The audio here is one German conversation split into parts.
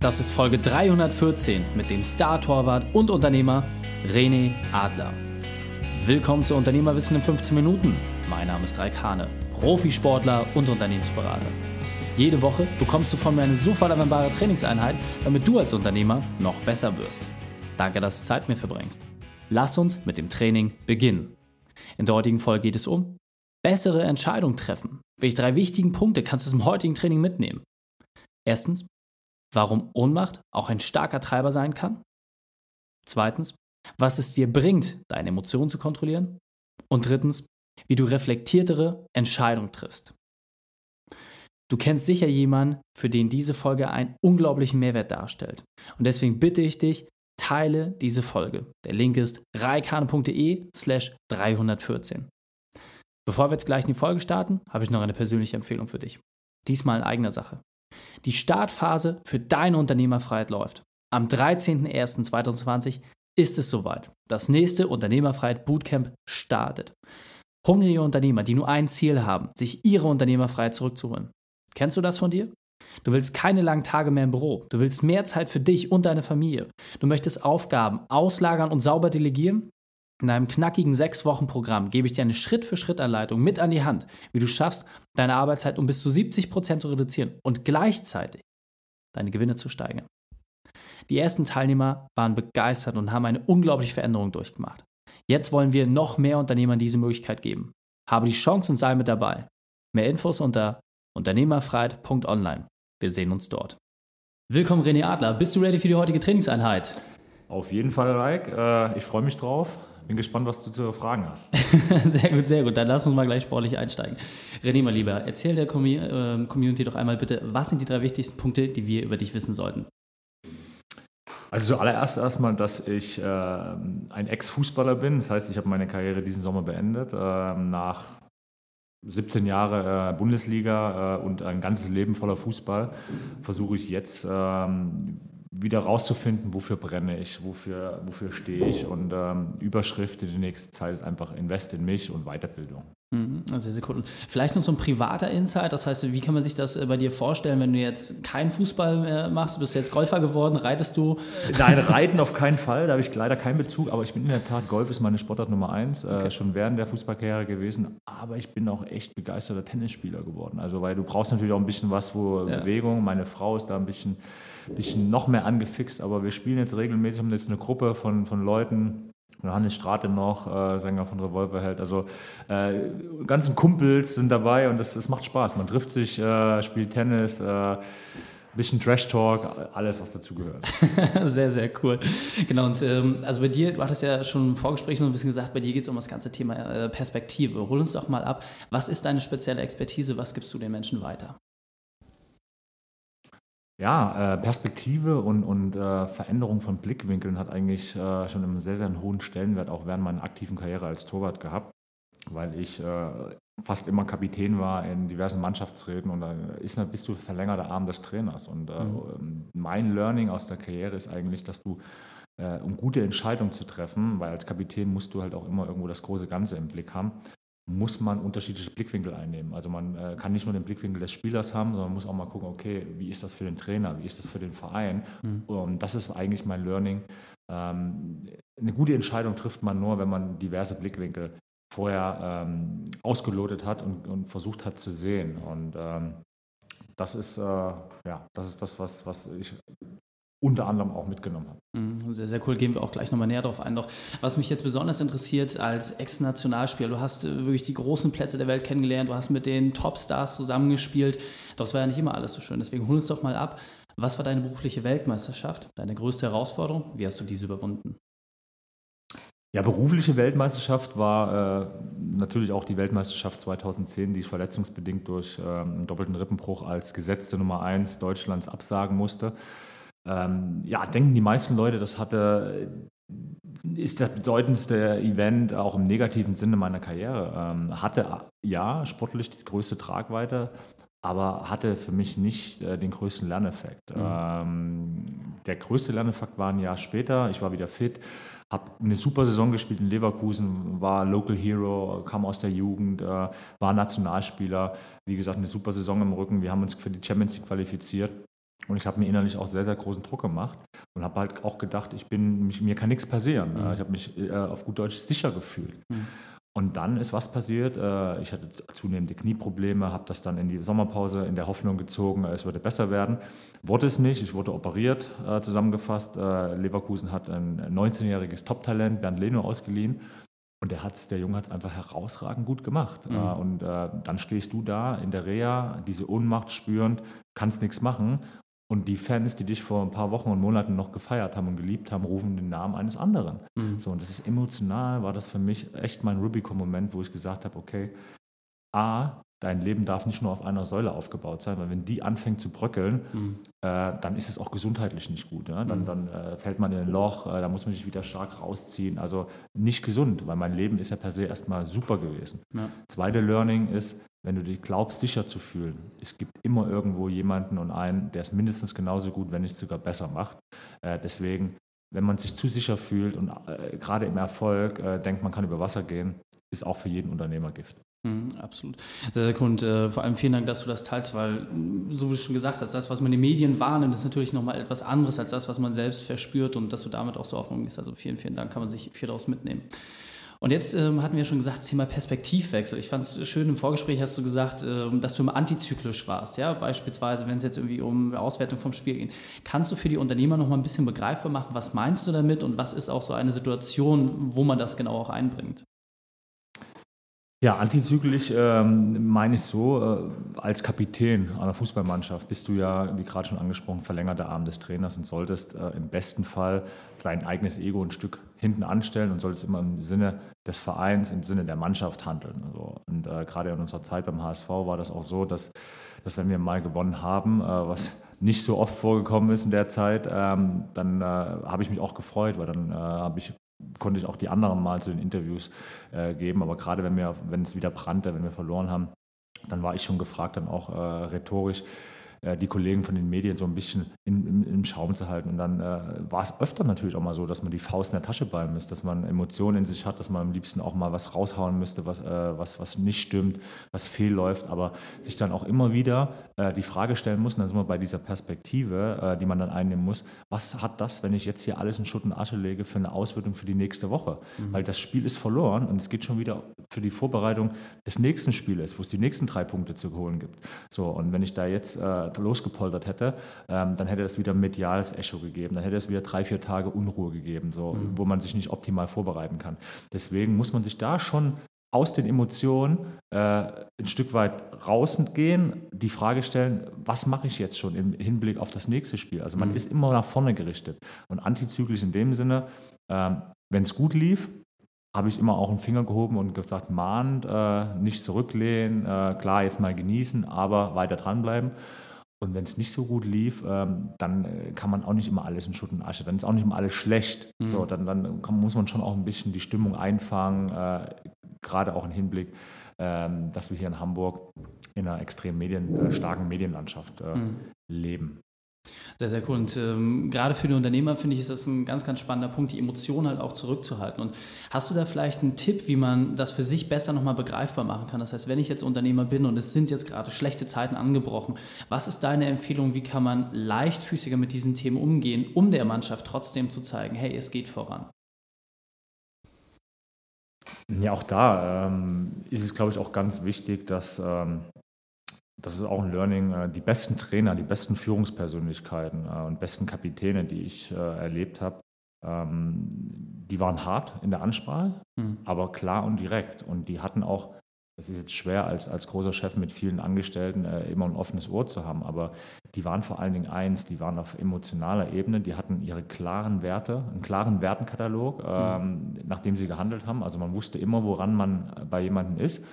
Das ist Folge 314 mit dem Star-Torwart und Unternehmer René Adler. Willkommen zu Unternehmerwissen in 15 Minuten. Mein Name ist Raik Hane, Profisportler und Unternehmensberater. Jede Woche bekommst du von mir eine sofort anwendbare Trainingseinheit, damit du als Unternehmer noch besser wirst. Danke, dass du Zeit mit mir verbringst. Lass uns mit dem Training beginnen. In der heutigen Folge geht es um bessere Entscheidungen treffen. Welche drei wichtigen Punkte kannst du zum heutigen Training mitnehmen? Erstens, warum Ohnmacht auch ein starker Treiber sein kann. Zweitens, was es dir bringt, deine Emotionen zu kontrollieren. Und drittens, wie du reflektiertere Entscheidungen triffst. Du kennst sicher jemanden, für den diese Folge einen unglaublichen Mehrwert darstellt. Und deswegen bitte ich dich, teile diese Folge. Der Link ist reikane.de slash 314. Bevor wir jetzt gleich in die Folge starten, habe ich noch eine persönliche Empfehlung für dich. Diesmal in eigener Sache. Die Startphase für deine Unternehmerfreiheit läuft. Am 13.01.2020 ist es soweit. Das nächste Unternehmerfreiheit Bootcamp startet. Hungrige Unternehmer, die nur ein Ziel haben, sich ihre Unternehmerfreiheit zurückzuholen. Kennst du das von dir? Du willst keine langen Tage mehr im Büro. Du willst mehr Zeit für dich und deine Familie. Du möchtest Aufgaben auslagern und sauber delegieren. In einem knackigen sechs Wochen Programm gebe ich dir eine Schritt-für-Schritt-Anleitung mit an die Hand, wie du schaffst, deine Arbeitszeit um bis zu 70 Prozent zu reduzieren und gleichzeitig deine Gewinne zu steigern. Die ersten Teilnehmer waren begeistert und haben eine unglaubliche Veränderung durchgemacht. Jetzt wollen wir noch mehr Unternehmern diese Möglichkeit geben. Habe die Chance und sei mit dabei. Mehr Infos unter unternehmerfreiheit.online. Wir sehen uns dort. Willkommen René Adler. Bist du ready für die heutige Trainingseinheit? Auf jeden Fall, Raik. Äh, ich freue mich drauf. Bin gespannt, was du zu fragen hast. sehr gut, sehr gut. Dann lass uns mal gleich sportlich einsteigen. René, mal lieber, erzähl der ähm, Community doch einmal bitte, was sind die drei wichtigsten Punkte, die wir über dich wissen sollten? Also zuallererst erstmal, dass ich äh, ein Ex-Fußballer bin. Das heißt, ich habe meine Karriere diesen Sommer beendet. Äh, nach 17 Jahre äh, Bundesliga äh, und ein ganzes Leben voller Fußball versuche ich jetzt ähm, wieder rauszufinden, wofür brenne ich, wofür, wofür stehe ich. Und ähm, Überschrift in der nächsten Zeit ist einfach Invest in mich und Weiterbildung. Mhm, sehr, sehr cool. vielleicht noch so ein privater Insight, das heißt, wie kann man sich das äh, bei dir vorstellen, wenn du jetzt keinen Fußball mehr machst, bist du jetzt Golfer geworden, reitest du? Nein, reiten auf keinen Fall, da habe ich leider keinen Bezug, aber ich bin in der Tat, Golf ist meine Sportart Nummer eins, äh, okay. äh, schon während der Fußballkarriere gewesen, aber ich bin auch echt begeisterter Tennisspieler geworden, also weil du brauchst natürlich auch ein bisschen was, wo ja. Bewegung, meine Frau ist da ein bisschen bisschen noch mehr angefixt, aber wir spielen jetzt regelmäßig, haben jetzt eine Gruppe von, von Leuten, Johannes Strate noch, äh, Sänger von Revolverheld. Also äh, ganzen Kumpels sind dabei und es macht Spaß. Man trifft sich, äh, spielt Tennis, äh, bisschen Trash Talk, alles was dazu gehört. sehr, sehr cool. Genau, und ähm, also bei dir, du hattest ja schon im Vorgespräch noch ein bisschen gesagt, bei dir geht es um das ganze Thema äh, Perspektive. Hol uns doch mal ab, was ist deine spezielle Expertise, was gibst du den Menschen weiter? Ja, äh, Perspektive und, und äh, Veränderung von Blickwinkeln hat eigentlich äh, schon einen sehr, sehr hohen Stellenwert auch während meiner aktiven Karriere als Torwart gehabt, weil ich fast immer Kapitän war in diversen Mannschaftsräten und da ist, bist du verlängerter Arm des Trainers. Und mhm. Ähm, mein Learning aus der Karriere ist eigentlich, dass du, um gute Entscheidungen zu treffen, weil als Kapitän musst du halt auch immer irgendwo das große Ganze im Blick haben, muss man unterschiedliche Blickwinkel einnehmen. Also man äh, kann nicht nur den Blickwinkel des Spielers haben, sondern muss auch mal gucken, okay, wie ist das für den Trainer, wie ist das für den Verein? Mhm. Und das ist eigentlich mein Learning. Ähm, eine gute Entscheidung trifft man nur, wenn man diverse Blickwinkel vorher ähm, ausgelotet hat und, und, versucht hat zu sehen. Und ähm, das ist, äh, ja, das ist das, was, was ich unter anderem auch mitgenommen habe. Mhm, sehr, sehr cool. Gehen wir auch gleich nochmal näher drauf ein. Doch was mich jetzt besonders interessiert als Ex-Nationalspieler, du hast äh, wirklich die großen Plätze der Welt kennengelernt, du hast mit den Topstars zusammengespielt. Doch es war ja nicht immer alles so schön. Deswegen hol uns doch mal ab. Was war deine berufliche Weltmeisterschaft? Deine größte Herausforderung? Wie hast du diese überwunden? Ja, berufliche Weltmeisterschaft war äh, natürlich auch die Weltmeisterschaft 2010, die ich verletzungsbedingt durch äh, einen doppelten Rippenbruch als gesetzte Nummer 1 Deutschlands absagen musste. Ähm, ja, denken die meisten Leute, das hatte, ist das bedeutendste Event auch im negativen Sinne meiner Karriere. Ähm, hatte ja sportlich die größte Tragweite, aber hatte für mich nicht äh, den größten Lerneffekt. Mhm. Ähm, der größte Lerneffekt war ein Jahr später. Ich war wieder fit, habe eine super Saison gespielt in Leverkusen, war Local Hero, kam aus der Jugend, äh, war Nationalspieler. Wie gesagt, eine super Saison im Rücken. Wir haben uns für die Champions League qualifiziert. Und ich habe mir innerlich auch sehr, sehr großen Druck gemacht und habe halt auch gedacht, ich bin, mich, mir kann nichts passieren. Mhm. Ich habe mich äh, auf gut Deutsch sicher gefühlt. Mhm. Und dann ist was passiert. Äh, ich hatte zunehmende Knieprobleme, habe das dann in die Sommerpause in der Hoffnung gezogen, es würde besser werden. Wurde es nicht. Ich wurde operiert, äh, zusammengefasst. Äh, Leverkusen hat ein 19-jähriges Top-Talent, Bernd Leno, ausgeliehen. Und der, hat's, der Junge hat es einfach herausragend gut gemacht. Mhm. Und dann stehst du da in der Reha, diese Ohnmacht spürend, kannst nichts machen. Und die Fans, die dich vor ein paar Wochen und Monaten noch gefeiert haben und geliebt haben, rufen den Namen eines anderen. Mhm. So, und das ist emotional, war das für mich echt mein Rubicon-Moment, wo ich gesagt habe, okay, A, dein Leben darf nicht nur auf einer Säule aufgebaut sein, weil wenn die anfängt zu bröckeln, mhm. äh, dann ist es auch gesundheitlich nicht gut. Ja? Dann, mhm. dann äh, fällt man in ein Loch, äh, da muss man sich wieder stark rausziehen. Also nicht gesund, weil mein Leben ist ja per se erstmal super gewesen. Ja. Zweite Learning ist, wenn du dich glaubst, sicher zu fühlen. Es gibt immer irgendwo jemanden und einen, der es mindestens genauso gut, wenn nicht sogar besser macht. Äh, deswegen, wenn man sich zu sicher fühlt und äh, gerade im Erfolg äh, denkt, man kann über Wasser gehen, ist auch für jeden Unternehmer Gift. Mhm, absolut. Sehr, sehr cool. Und äh, vor allem vielen Dank, dass du das teilst, weil, so wie du schon gesagt hast, das, was man in den Medien wahrnimmt, ist natürlich nochmal etwas anderes als das, was man selbst verspürt und dass du damit auch so offen bist. Also vielen, vielen Dank, kann man sich viel daraus mitnehmen. Und jetzt ähm, hatten wir schon gesagt, das Thema Perspektivwechsel. Ich fand es schön, im Vorgespräch hast du gesagt, ähm, dass du immer antizyklisch warst. Ja? Beispielsweise, wenn es jetzt irgendwie um Auswertung vom Spiel geht. Kannst du für die Unternehmer noch mal ein bisschen begreifbar machen, was meinst du damit und was ist auch so eine Situation, wo man das genau auch einbringt? Ja, antizyklisch ähm, meine ich so, äh, als Kapitän einer Fußballmannschaft bist du ja, wie gerade schon angesprochen, verlängerter Arm des Trainers und solltest äh, im besten Fall dein eigenes Ego ein Stück hinten anstellen und solltest immer im Sinne des Vereins, im Sinne der Mannschaft handeln. Also, und äh, gerade in unserer Zeit beim HSV war das auch so, dass, dass wenn wir mal gewonnen haben, äh, was nicht so oft vorgekommen ist in der Zeit, ähm, dann äh, habe ich mich auch gefreut, weil dann äh, habe ich konnte ich auch die anderen mal zu den Interviews äh, geben. Aber gerade wenn wir, wenn es wieder brannte, wenn wir verloren haben, dann war ich schon gefragt, dann auch äh, rhetorisch, äh, die Kollegen von den Medien so ein bisschen in, im, im, Schaum zu halten. Und dann äh, war es öfter natürlich auch mal so, dass man die Faust in der Tasche ballen müsste, dass man Emotionen in sich hat, dass man am liebsten auch mal was raushauen müsste, was, äh, was, was nicht stimmt, was fehlläuft, aber sich dann auch immer wieder äh, die Frage stellen muss, und dann sind wir bei dieser Perspektive, äh, die man dann einnehmen muss, was hat das, wenn ich jetzt hier alles in Schutt und Asche lege, für eine Auswirkung für die nächste Woche? Mhm. Weil das Spiel ist verloren und es geht schon wieder für die Vorbereitung des nächsten Spieles, wo es die nächsten drei Punkte zu holen gibt. So, und wenn ich da jetzt äh, losgepoltert hätte, ähm, dann hätte es wieder mediales Echo gegeben, dann hätte es wieder drei, vier Tage Unruhe gegeben, so, mhm. wo man sich nicht optimal vorbereiten kann. Deswegen muss man sich da schon aus den Emotionen äh, ein Stück weit rausgehen, die Frage stellen, was mache ich jetzt schon im Hinblick auf das nächste Spiel? Also man mhm. ist immer nach vorne gerichtet und antizyklisch in dem Sinne, äh, wenn es gut lief, habe ich immer auch einen Finger gehoben und gesagt, mahnt, äh, nicht zurücklehnen, äh, klar, jetzt mal genießen, aber weiter dranbleiben. Und wenn es nicht so gut lief, ähm, dann äh, kann man auch nicht immer alles in Schutt und Asche, dann ist auch nicht immer alles schlecht. Mhm. So, dann, dann kann, muss man schon auch ein bisschen die Stimmung einfangen, äh, gerade auch im Hinblick, äh, dass wir hier in Hamburg in einer extrem medien, äh, starken Medienlandschaft äh, mhm. leben. Sehr, sehr cool. Und ähm, gerade für die Unternehmer finde ich, ist das ein ganz, ganz spannender Punkt, die Emotionen halt auch zurückzuhalten. Und hast du da vielleicht einen Tipp, wie man das für sich besser nochmal begreifbar machen kann? Das heißt, wenn ich jetzt Unternehmer bin und es sind jetzt gerade schlechte Zeiten angebrochen, was ist deine Empfehlung? Wie kann man leichtfüßiger mit diesen Themen umgehen, um der Mannschaft trotzdem zu zeigen, hey, es geht voran? Ja, auch da ähm, ist es, glaube ich, auch ganz wichtig, dass ähm, das ist auch ein Learning, äh, die besten Trainer, die besten Führungspersönlichkeiten äh, und besten Kapitäne, die ich äh, erlebt habe, ähm, die waren hart in der Ansprache, mhm. aber klar und direkt. Und die hatten auch, es ist jetzt schwer als, als großer Chef mit vielen Angestellten immer ein offenes Ohr zu haben, aber die waren vor allen Dingen eins, die waren auf emotionaler Ebene, die hatten ihre klaren Werte, einen klaren Wertenkatalog, mhm. ähm, nach dem sie gehandelt haben. Also man wusste immer, woran man bei jemandem ist.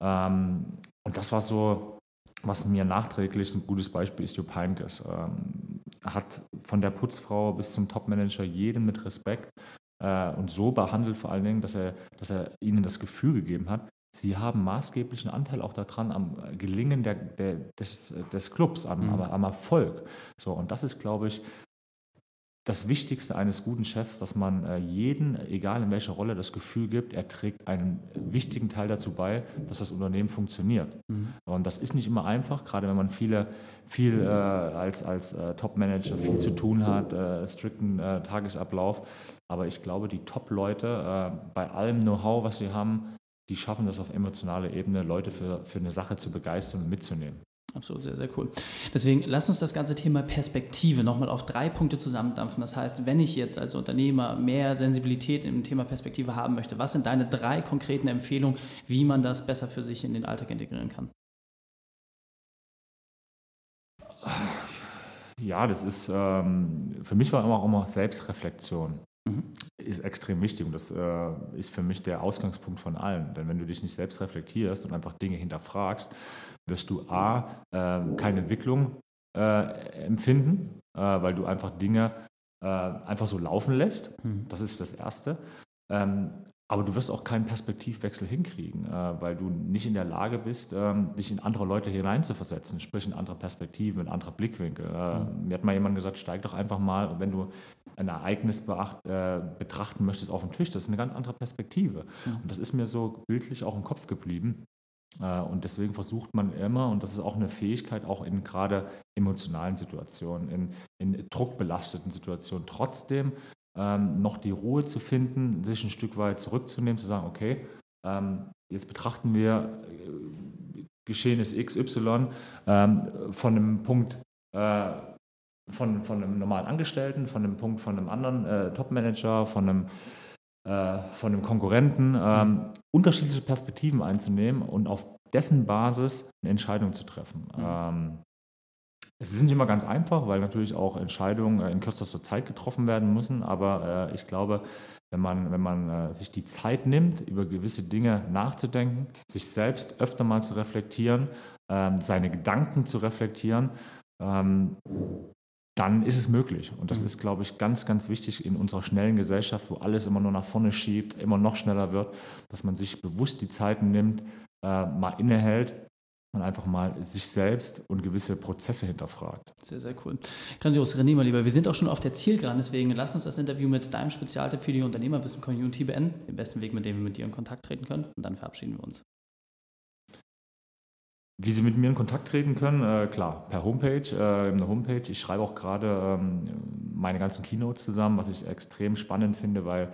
Ähm, und das war so, was mir nachträglich ein gutes Beispiel ist, Jupp Heynckes. Ähm, hat von der Putzfrau bis zum Topmanager jeden mit Respekt äh, und so behandelt vor allen Dingen, dass er, dass er ihnen das Gefühl gegeben hat, sie haben maßgeblichen Anteil auch daran am Gelingen der, der, des, des Clubs, am, mhm. am Erfolg. So, und das ist, glaube ich, das Wichtigste eines guten Chefs, dass man äh, jeden, egal in welcher Rolle, das Gefühl gibt, er trägt einen wichtigen Teil dazu bei, dass das Unternehmen funktioniert. Mhm. Und das ist nicht immer einfach, gerade wenn man viele, viel äh, als, als äh, Top-Manager viel zu tun hat, äh, strikten äh, Tagesablauf. Aber ich glaube, die Top-Leute, äh, bei allem Know-how, was sie haben, die schaffen das auf emotionaler Ebene, Leute für, für eine Sache zu begeistern und mitzunehmen. Absolut, sehr, sehr cool. Deswegen lass uns das ganze Thema Perspektive nochmal auf drei Punkte zusammendampfen. Das heißt, wenn ich jetzt als Unternehmer mehr Sensibilität im Thema Perspektive haben möchte, was sind deine drei konkreten Empfehlungen, wie man das besser für sich in den Alltag integrieren kann? Ja, das ist, ähm, für mich war immer auch immer Selbstreflexion. Mhm. Ist extrem wichtig und das äh, ist für mich der Ausgangspunkt von allem. Denn wenn du dich nicht selbst reflektierst und einfach Dinge hinterfragst, wirst du A, äh, keine Entwicklung äh, empfinden, äh, weil du einfach Dinge äh, einfach so laufen lässt. Mhm. Das ist das Erste. Ähm, aber du wirst auch keinen Perspektivwechsel hinkriegen, äh, weil du nicht in der Lage bist, ähm, dich in andere Leute hineinzuversetzen, sprich in andere Perspektiven, in andere Blickwinkel. Mhm. Mir hat mal jemand gesagt, steig doch einfach mal, wenn du ein Ereignis beacht, betrachten möchtest auf den Tisch. Das ist eine ganz andere Perspektive. Mhm. Und das ist mir so bildlich auch im Kopf geblieben. Äh, und deswegen versucht man immer, und das ist auch eine Fähigkeit, auch in gerade emotionalen Situationen, in, in druckbelasteten Situationen, trotzdem ähm, noch die Ruhe zu finden, sich ein Stück weit zurückzunehmen, zu sagen, okay, ähm, jetzt betrachten wir äh, Geschehnis XY ähm, von einem Punkt äh, von, von einem normalen Angestellten, von einem Punkt von einem anderen äh, Topmanager, von einem äh, von dem Konkurrenten, ähm, mhm. unterschiedliche Perspektiven einzunehmen und auf dessen Basis eine Entscheidung zu treffen. Mhm. Ähm, es ist nicht immer ganz einfach, weil natürlich auch Entscheidungen äh, in kürzester Zeit getroffen werden müssen, aber äh, ich glaube, wenn man, wenn man äh, sich die Zeit nimmt, über gewisse Dinge nachzudenken, sich selbst öfter mal zu reflektieren, ähm, seine Gedanken zu reflektieren, ähm, dann ist es möglich. Und das mhm. ist, glaube ich, ganz, ganz wichtig in unserer schnellen Gesellschaft, wo alles immer nur nach vorne schiebt, immer noch schneller wird, dass man sich bewusst die Zeiten nimmt, äh, mal innehält und einfach mal sich selbst und gewisse Prozesse hinterfragt. Sehr, sehr cool. Grandios, René, mein Lieber, wir sind auch schon auf der Zielgeraden, deswegen lass uns das Interview mit deinem Spezialtipp für die Unternehmerwissen-Community beenden, den besten Weg, mit dem wir mit dir in Kontakt treten können und dann verabschieden wir uns. Wie Sie mit mir in Kontakt treten können, äh, klar, per Homepage, äh, eine Homepage. Ich schreibe auch gerade ähm, meine ganzen Keynotes zusammen, was ich extrem spannend finde, weil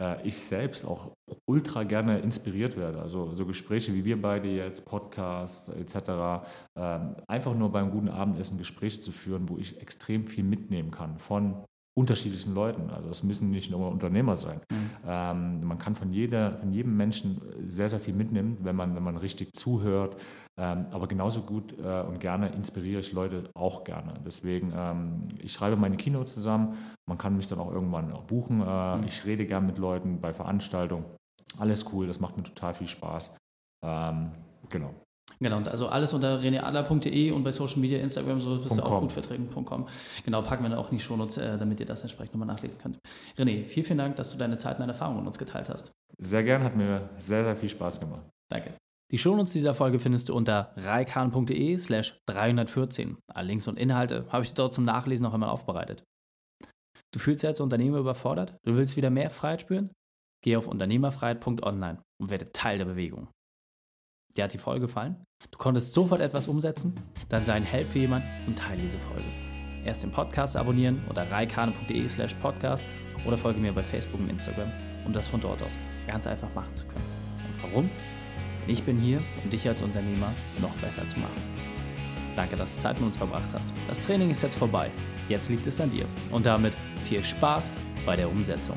äh, ich selbst auch ultra gerne inspiriert werde. Also so Gespräche wie wir beide jetzt, Podcasts etc. Ähm, einfach nur beim guten Abendessen Gespräche zu führen, wo ich extrem viel mitnehmen kann von unterschiedlichen Leuten. Also es müssen nicht nur Unternehmer sein. Mhm. Ähm, man kann von, jeder, von jedem Menschen sehr, sehr viel mitnehmen, wenn man, wenn man richtig zuhört. Ähm, aber genauso gut äh, und gerne inspiriere ich Leute auch gerne. Deswegen, ähm, ich schreibe meine Keynotes zusammen. Man kann mich dann auch irgendwann auch buchen. Äh, mhm. Ich rede gerne mit Leuten bei Veranstaltungen. Alles cool, das macht mir total viel Spaß. Ähm, genau. Genau, und also alles unter reneadler.de und bei Social Media, Instagram, so bist du auch gut. Genau, packen wir dann auch in die Shownotes, äh, damit ihr das entsprechend nochmal nachlesen könnt. René, vielen, vielen Dank, dass du deine Zeit und deine Erfahrungen mit uns geteilt hast. Sehr gern, hat mir sehr, sehr viel Spaß gemacht. Danke. Die Shownotes dieser Folge findest du unter reikan.de slash 314. Alle Links und Inhalte habe ich dir dort zum Nachlesen noch einmal aufbereitet. Du fühlst dich als Unternehmer überfordert? Du willst wieder mehr Freiheit spüren? Geh auf unternehmerfreiheit.online und werde Teil der Bewegung. Dir hat die Folge gefallen? Du konntest sofort etwas umsetzen? Dann sei ein Held für jemanden und teile diese Folge. Erst den Podcast abonnieren oder reikane.de slash podcast oder folge mir bei Facebook und Instagram, um das von dort aus ganz einfach machen zu können. Und warum? Ich bin hier, um dich als Unternehmer noch besser zu machen. Danke, dass du Zeit mit uns verbracht hast. Das Training ist jetzt vorbei. Jetzt liegt es an dir. Und damit viel Spaß bei der Umsetzung.